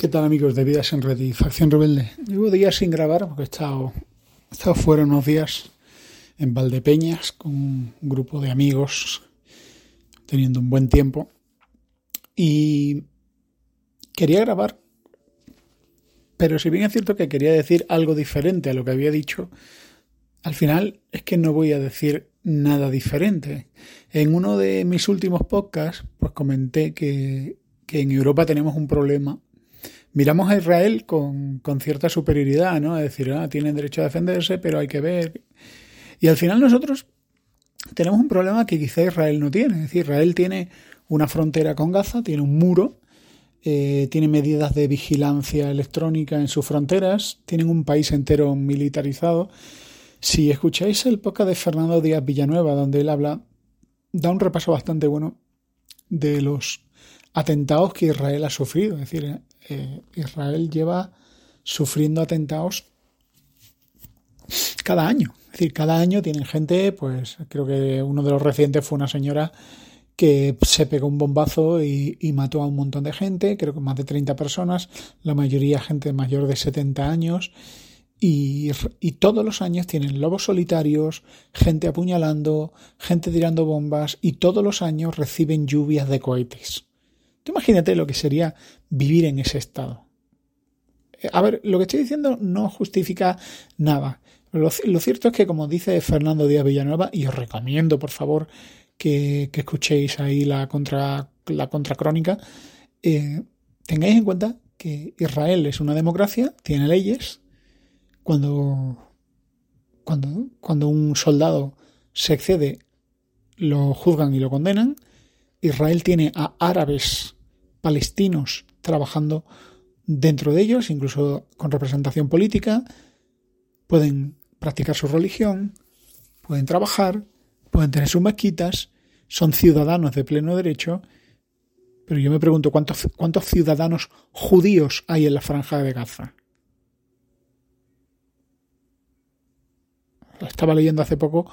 ¿Qué tal amigos de Vidas en Red Facción Rebelde? Llevo días sin grabar porque he estado estado fuera unos días en Valdepeñas con un grupo de amigos, teniendo un buen tiempo. Y quería grabar, pero si bien es cierto que quería decir algo diferente a lo que había dicho, al final es que no voy a decir nada diferente. En uno de mis últimos podcasts, pues comenté que, que en Europa tenemos un problema miramos a Israel con, cierta superioridad, ¿no? Es decir, ah, tienen derecho a defenderse, pero hay que ver. Y al final nosotros tenemos un problema que quizá Israel no tiene. Es decir, Israel tiene una frontera con Gaza, tiene un muro, eh, tiene medidas de vigilancia electrónica en sus fronteras, tienen un país entero militarizado. Si escucháis el podcast de Fernando Díaz Villanueva, donde él habla, da un repaso bastante bueno de los atentados que Israel ha sufrido. Es decir, Israel lleva sufriendo atentados cada año. Es decir, cada año tienen gente, pues creo que uno de los recientes fue una señora que se pegó un bombazo y, mató a un montón de gente, creo que más de 30 personas, la mayoría gente mayor de 70 años. Y, y, todos los años tienen lobos solitarios, gente apuñalando, gente tirando bombas y todos los años reciben lluvias de cohetes imagínate lo que sería vivir en ese estado. Eh, a ver, lo que estoy diciendo no justifica nada. Lo, cierto es que, como dice Fernando Díaz Villanueva, y os recomiendo, por favor, que, escuchéis ahí la, contra, la contracrónica, eh, tengáis en cuenta que Israel es una democracia, tiene leyes. Cuando, cuando, cuando un soldado se excede, lo juzgan y lo condenan. Israel tiene a árabes palestinos trabajando dentro de ellos, incluso con representación política, pueden practicar su religión, pueden trabajar, pueden tener sus mezquitas, son ciudadanos de pleno derecho, pero yo me pregunto cuántos, cuántos ciudadanos judíos hay en la franja de Gaza. Estaba leyendo hace poco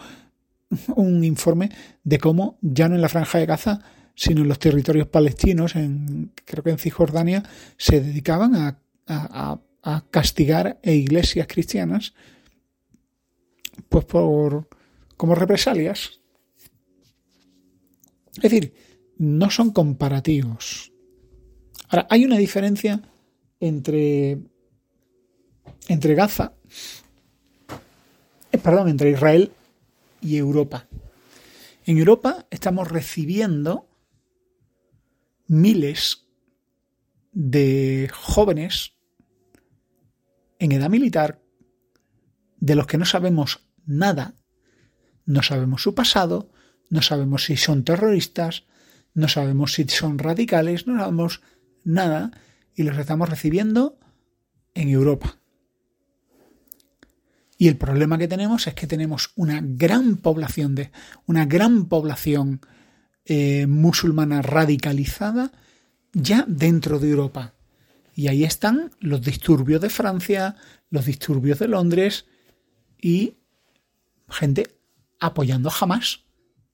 un informe de cómo ya no en la franja de Gaza sino en los territorios palestinos, en, creo que en Cisjordania, se dedicaban a, castigar a iglesias cristianas pues por como represalias. Es decir, no son comparativos. Ahora, hay una diferencia entre, entre Gaza, eh, perdón, entre Israel y Europa. En Europa estamos recibiendo miles de jóvenes en edad militar de los que no sabemos nada, no sabemos su pasado, no sabemos si son terroristas, no sabemos si son radicales, no sabemos nada y los estamos recibiendo en Europa. Y el problema que tenemos es que tenemos una gran población de una gran población eh, musulmana radicalizada ya dentro de Europa. Y ahí están los disturbios de Francia, los disturbios de Londres y gente apoyando jamás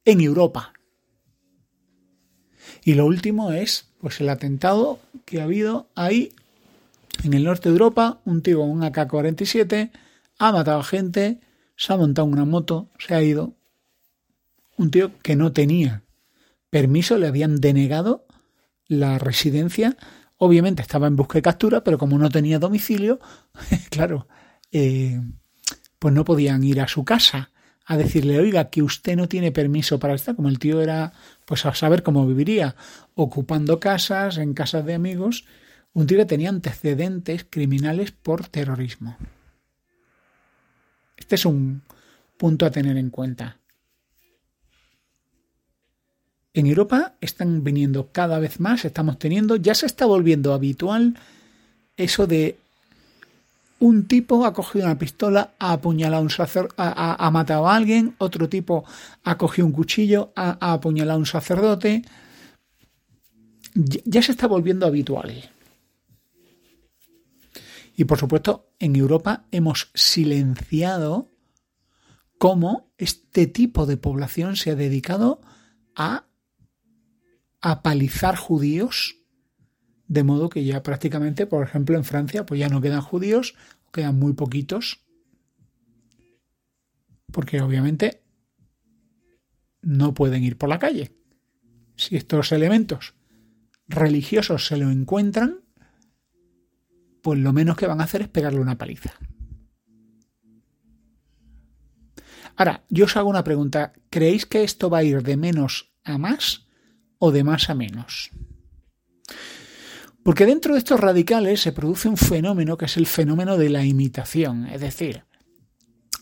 en Europa. Y lo último es pues el atentado que ha habido ahí en el norte de Europa, un tío con un AK-47 ha matado a gente, se ha montado una moto, se ha ido. Un tío que no tenía permiso, le habían denegado la residencia. Obviamente estaba en busca y captura, pero como no tenía domicilio, claro, eh, pues no podían ir a su casa a decirle, oiga, que usted no tiene permiso para estar, como el tío era, pues a saber cómo viviría, ocupando casas, en casas de amigos, un tío que tenía antecedentes criminales por terrorismo. Este es un punto a tener en cuenta. En Europa están viniendo cada vez más, estamos teniendo, ya se está volviendo habitual eso de un tipo ha cogido una pistola, ha apuñalado a un sacerdote, ha, matado a alguien, otro tipo ha cogido un cuchillo, ha, apuñalado a un sacerdote. Ya se está volviendo habitual. Y por supuesto, en Europa hemos silenciado cómo este tipo de población se ha dedicado a apalizar judíos, de modo que ya prácticamente, por ejemplo, en Francia, pues ya no quedan judíos, quedan muy poquitos, porque obviamente no pueden ir por la calle. Si estos elementos religiosos se lo encuentran, pues lo menos que van a hacer es pegarle una paliza. Ahora, yo os hago una pregunta. ¿Creéis que esto va a ir de menos a más o de más a menos? Porque dentro de estos radicales se produce un fenómeno que es el fenómeno de la imitación. Es decir,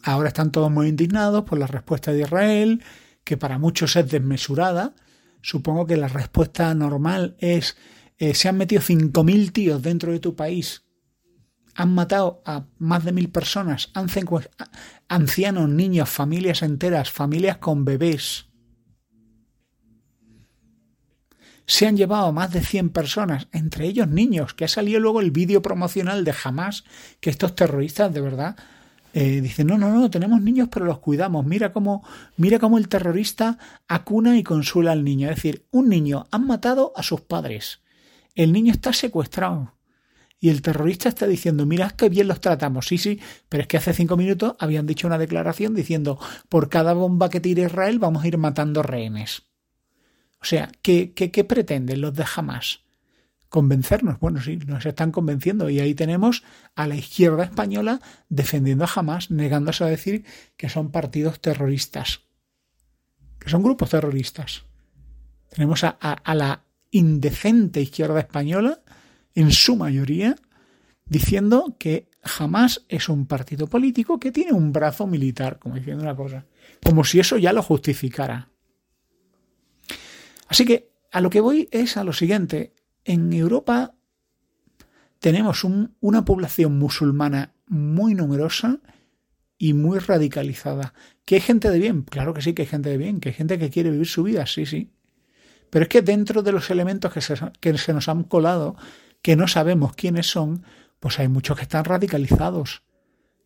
ahora están todos muy indignados por la respuesta de Israel, que para muchos es desmesurada. Supongo que la respuesta normal es eh, se han metido 5.000 tíos dentro de tu país han matado a más de mil personas, ancianos, niños, familias enteras, familias con bebés. Se han llevado más de 100 personas, entre ellos niños, que ha salido luego el vídeo promocional de jamás que estos terroristas de verdad eh, dicen, no, no, no, tenemos niños pero los cuidamos. Mira cómo, mira cómo el terrorista acuna y consuela al niño. Es decir, un niño han matado a sus padres. El niño está secuestrado y el terrorista está diciendo, mirad qué bien los tratamos. Sí, sí, pero es que hace cinco minutos habían dicho una declaración diciendo, por cada bomba que tire Israel vamos a ir matando rehenes. O sea, ¿qué, qué, pretenden los de Hamas? Convencernos. Bueno, sí, nos están convenciendo. Y ahí tenemos a la izquierda española defendiendo a Hamas, negándose a decir que son partidos terroristas, que son grupos terroristas. Tenemos a, a la indecente izquierda española en su mayoría, diciendo que jamás es un partido político que tiene un brazo militar, como diciendo una cosa, como si eso ya lo justificara. Así que a lo que voy es a lo siguiente, en Europa tenemos una población musulmana muy numerosa y muy radicalizada. ¿Que hay gente de bien? Claro que sí, que hay gente de bien, que hay gente que quiere vivir su vida, sí, sí. Pero es que dentro de los elementos que se, que se nos han colado que no sabemos quiénes son, pues hay muchos que están radicalizados.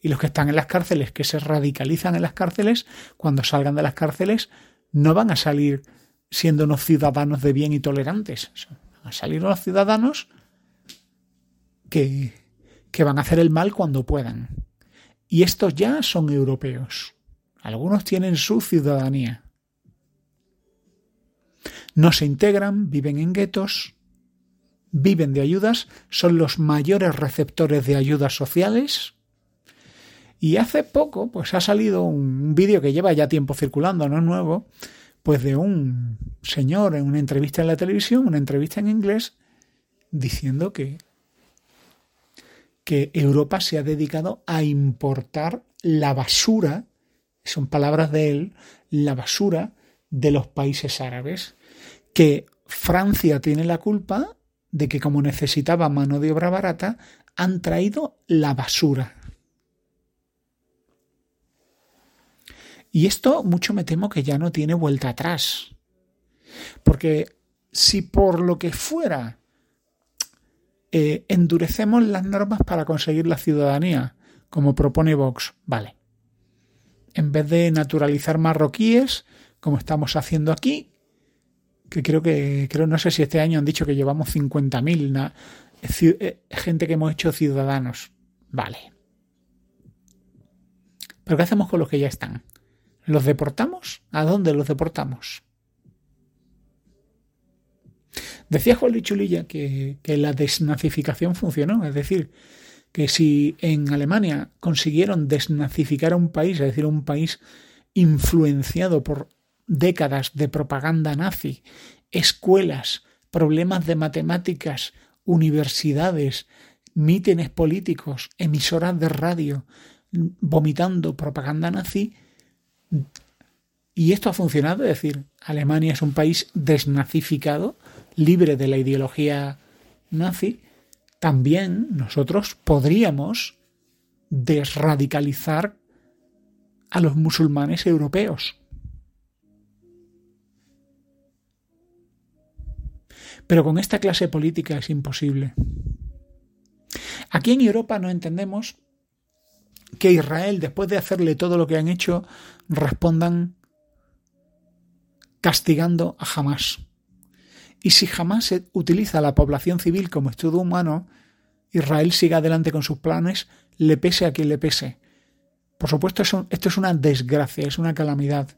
Y los que están en las cárceles, que se radicalizan en las cárceles, cuando salgan de las cárceles, no van a salir siendo unos ciudadanos de bien y tolerantes. Van a salir unos ciudadanos que, que van a hacer el mal cuando puedan. Y estos ya son europeos. Algunos tienen su ciudadanía. No se integran, viven en guetos, viven de ayudas, son los mayores receptores de ayudas sociales. Y hace poco, pues ha salido un vídeo que lleva ya tiempo circulando, no es nuevo, pues de un señor en una entrevista en la televisión, una entrevista en inglés, diciendo que, que Europa se ha dedicado a importar la basura, son palabras de él, la basura de los países árabes, que Francia tiene la culpa de que como necesitaba mano de obra barata, han traído la basura. Y esto mucho me temo que ya no tiene vuelta atrás. Porque si por lo que fuera eh, endurecemos las normas para conseguir la ciudadanía, como propone Vox, vale. En vez de naturalizar marroquíes, como estamos haciendo aquí, que creo que, creo, no sé si este año han dicho que llevamos 50.000 eh, gente que hemos hecho ciudadanos. Vale. ¿Pero qué hacemos con los que ya están? ¿Los deportamos? ¿A dónde los deportamos? Decía Juan Lichulilla que, que la desnazificación funcionó, es decir, que si en Alemania consiguieron desnazificar a un país, es decir, un país influenciado por décadas de propaganda nazi, escuelas, problemas de matemáticas, universidades, mítines políticos, emisoras de radio, vomitando propaganda nazi, Y esto ha funcionado, es decir, Alemania es un país desnazificado, libre de la ideología nazi. También nosotros podríamos desradicalizar a los musulmanes europeos. Pero con esta clase política es imposible. Aquí en Europa no entendemos que Israel, después de hacerle todo lo que han hecho, respondan castigando a Hamas. Y si Hamas utiliza a la población civil como estudo humano, Israel siga adelante con sus planes, le pese a quien le pese. Por supuesto, esto es una desgracia, es una calamidad.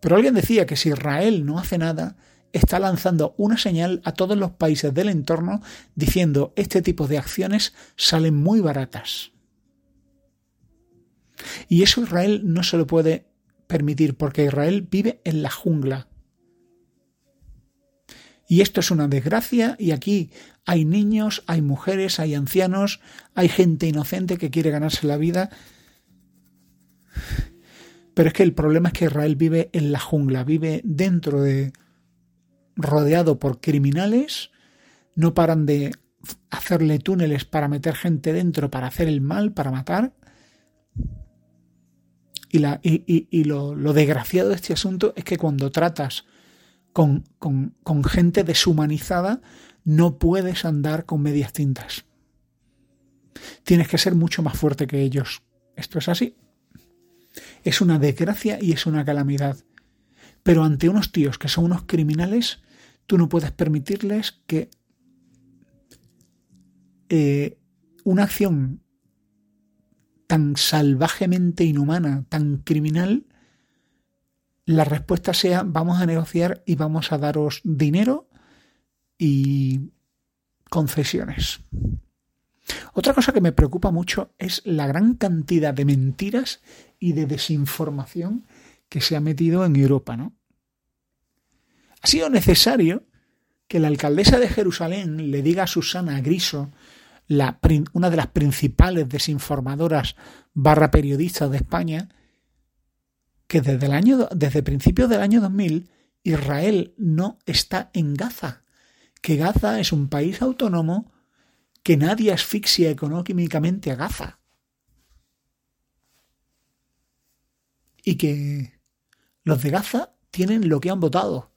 Pero alguien decía que si Israel no hace nada, está lanzando una señal a todos los países del entorno diciendo este tipo de acciones salen muy baratas. Y eso Israel no se lo puede permitir porque Israel vive en la jungla. Y esto es una desgracia y aquí hay niños, hay mujeres, hay ancianos, hay gente inocente que quiere ganarse la vida pero es que el problema es que Israel vive en la jungla, vive dentro de rodeado por criminales, no paran de hacerle túneles para meter gente dentro, para hacer el mal, para matar. Y, la, y, lo, lo, desgraciado de este asunto es que cuando tratas con, con, con gente deshumanizada, no puedes andar con medias tintas. Tienes que ser mucho más fuerte que ellos. Esto es así. Es una desgracia y es una calamidad. Pero ante unos tíos que son unos criminales, tú no puedes permitirles que eh, una acción tan salvajemente inhumana, tan criminal, la respuesta sea vamos a negociar y vamos a daros dinero y concesiones. Otra cosa que me preocupa mucho es la gran cantidad de mentiras y de desinformación que se ha metido en Europa, ¿no? Ha sido necesario que la alcaldesa de Jerusalén le diga a Susana Griso, la, una de las principales desinformadoras barra periodistas de España, que desde el año desde principios del año 2000 Israel no está en Gaza, que Gaza es un país autónomo que nadie asfixia económicamente a Gaza. Y que los de Gaza tienen lo que han votado.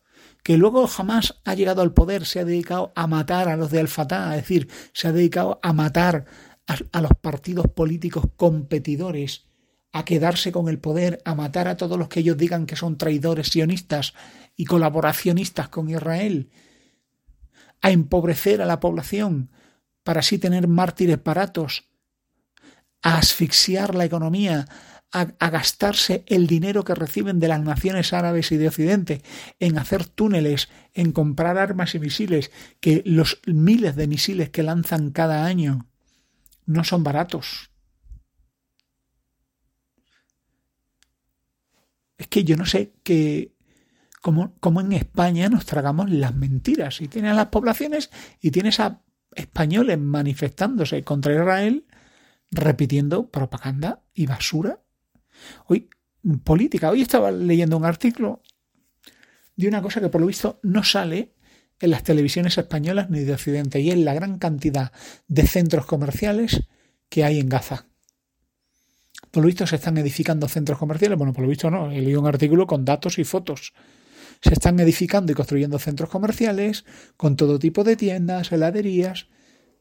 Que luego jamás ha llegado al poder, se ha dedicado a matar a los de Al-Fatah, es decir, se ha dedicado a matar a, a los partidos políticos competidores, a quedarse con el poder, a matar a todos los que ellos digan que son traidores sionistas y colaboracionistas con Israel, a empobrecer a la población, para así tener mártires baratos, a asfixiar la economía, a, gastarse el dinero que reciben de las naciones árabes y de Occidente en hacer túneles, en comprar armas y misiles, que los miles de misiles que lanzan cada año no son baratos. Es que yo no sé que cómo, en España nos tragamos las mentiras. Y tiene a las poblaciones y tienes a españoles manifestándose contra Israel, repitiendo propaganda y basura. Hoy, política. Hoy estaba leyendo un artículo de una cosa que por lo visto no sale en las televisiones españolas ni de Occidente, y es la gran cantidad de centros comerciales que hay en Gaza. Por lo visto se están edificando centros comerciales. Bueno, por lo visto no. He leído un artículo con datos y fotos se están edificando y construyendo centros comerciales con todo tipo de tiendas, heladerías.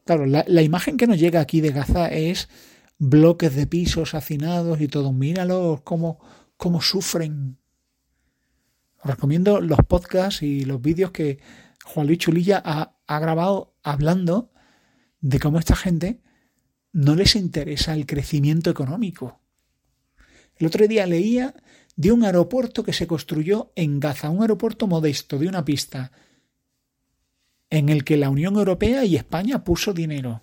Claro, la, imagen que nos llega aquí de Gaza es bloques de pisos hacinados y todo. Míralos cómo, cómo sufren. Os recomiendo los podcasts y los vídeos que Juan Luis Chulilla ha, ha grabado hablando de cómo esta gente no les interesa el crecimiento económico. El otro día leía de un aeropuerto que se construyó en Gaza, un aeropuerto modesto de una pista, en el que la Unión Europea y España puso dinero.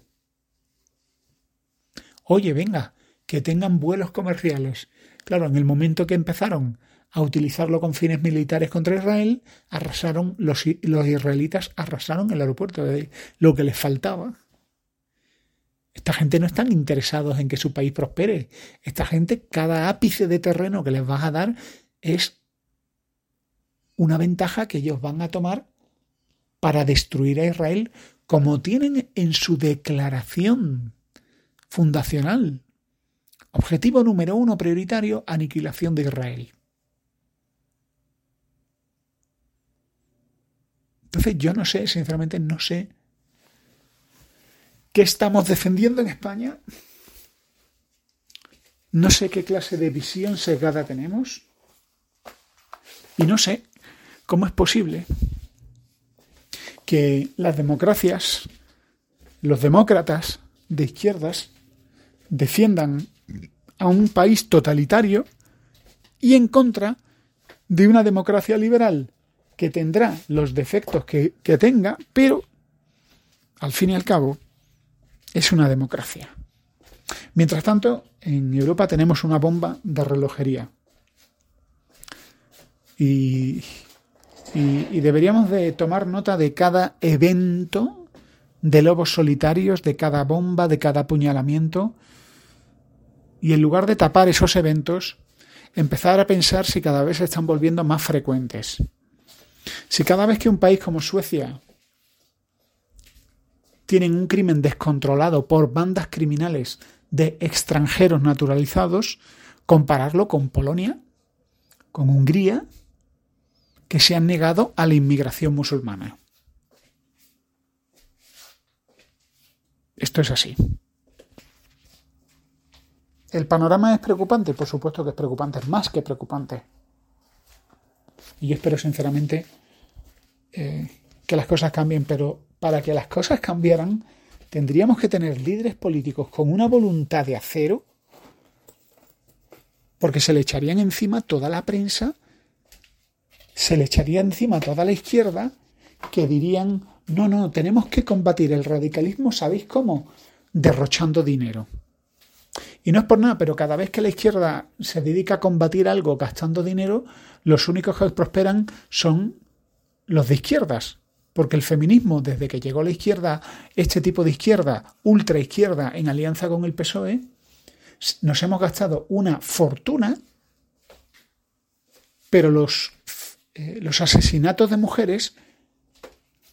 Oye, venga, que tengan vuelos comerciales. Claro, en el momento que empezaron a utilizarlo con fines militares contra Israel, arrasaron, los, los israelitas arrasaron el aeropuerto, de lo que les faltaba. Esta gente no están interesados en que su país prospere. Esta gente, cada ápice de terreno que les vas a dar es una ventaja que ellos van a tomar para destruir a Israel como tienen en su declaración fundacional. Objetivo número uno prioritario, aniquilación de Israel. Entonces yo no sé, sinceramente no sé qué estamos defendiendo en España. No sé qué clase de visión sesgada tenemos. Y no sé cómo es posible que las democracias, los demócratas de izquierdas, defiendan a un país totalitario y en contra de una democracia liberal que tendrá los defectos que, tenga, pero al fin y al cabo es una democracia. Mientras tanto, en Europa tenemos una bomba de relojería. Y, y, deberíamos de tomar nota de cada evento de lobos solitarios, de cada bomba, de cada apuñalamiento. Y en lugar de tapar esos eventos, empezar a pensar si cada vez se están volviendo más frecuentes. Si cada vez que un país como Suecia tienen un crimen descontrolado por bandas criminales de extranjeros naturalizados, compararlo con Polonia, con Hungría, que se han negado a la inmigración musulmana. Esto es así. ¿El panorama es preocupante? Por supuesto que es preocupante, es más que preocupante. Y yo espero sinceramente eh, que las cosas cambien, pero para que las cosas cambiaran tendríamos que tener líderes políticos con una voluntad de acero, porque se le echarían encima toda la prensa se le echaría encima toda la izquierda que dirían, no, no, tenemos que combatir el radicalismo, ¿sabéis cómo? Derrochando dinero. Y no es por nada, pero cada vez que la izquierda se dedica a combatir algo gastando dinero, los únicos que prosperan son los de izquierdas. Porque el feminismo, desde que llegó la izquierda, este tipo de izquierda, ultra izquierda, en alianza con el PSOE, nos hemos gastado una fortuna, pero los eh, los asesinatos de mujeres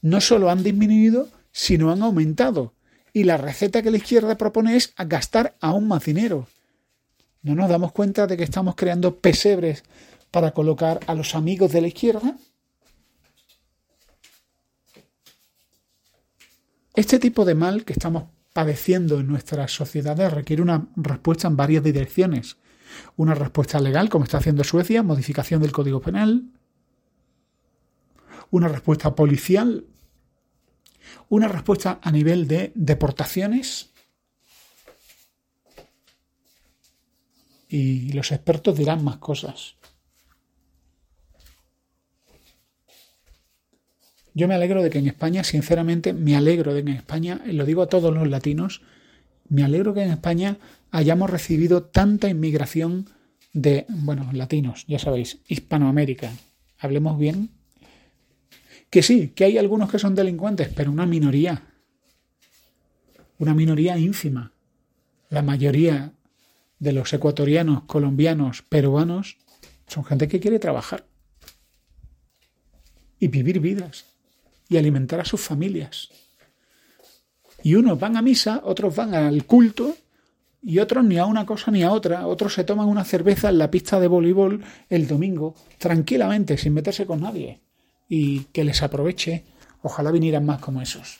no solo han disminuido, sino han aumentado. Y la receta que la izquierda propone es gastar aún más dinero. ¿No nos damos cuenta de que estamos creando pesebres para colocar a los amigos de la izquierda? Este tipo de mal que estamos padeciendo en nuestras sociedades requiere una respuesta en varias direcciones. Una respuesta legal, como está haciendo Suecia, modificación del Código Penal, una respuesta policial, una respuesta a nivel de deportaciones. Y los expertos dirán más cosas. Yo me alegro de que en España, sinceramente, me alegro de que en España, lo digo a todos los latinos, me alegro que en España hayamos recibido tanta inmigración de, bueno, latinos, ya sabéis, Hispanoamérica. Hablemos bien que sí, que hay algunos que son delincuentes, pero una minoría. Una minoría ínfima. La mayoría de los ecuatorianos, colombianos, peruanos son gente que quiere trabajar y vivir vidas y alimentar a sus familias. Y unos van a misa, otros van al culto y otros ni a una cosa ni a otra. Otros se toman una cerveza en la pista de voleibol el domingo, tranquilamente, sin meterse con nadie. Y que les aproveche. Ojalá vinieran más como esos.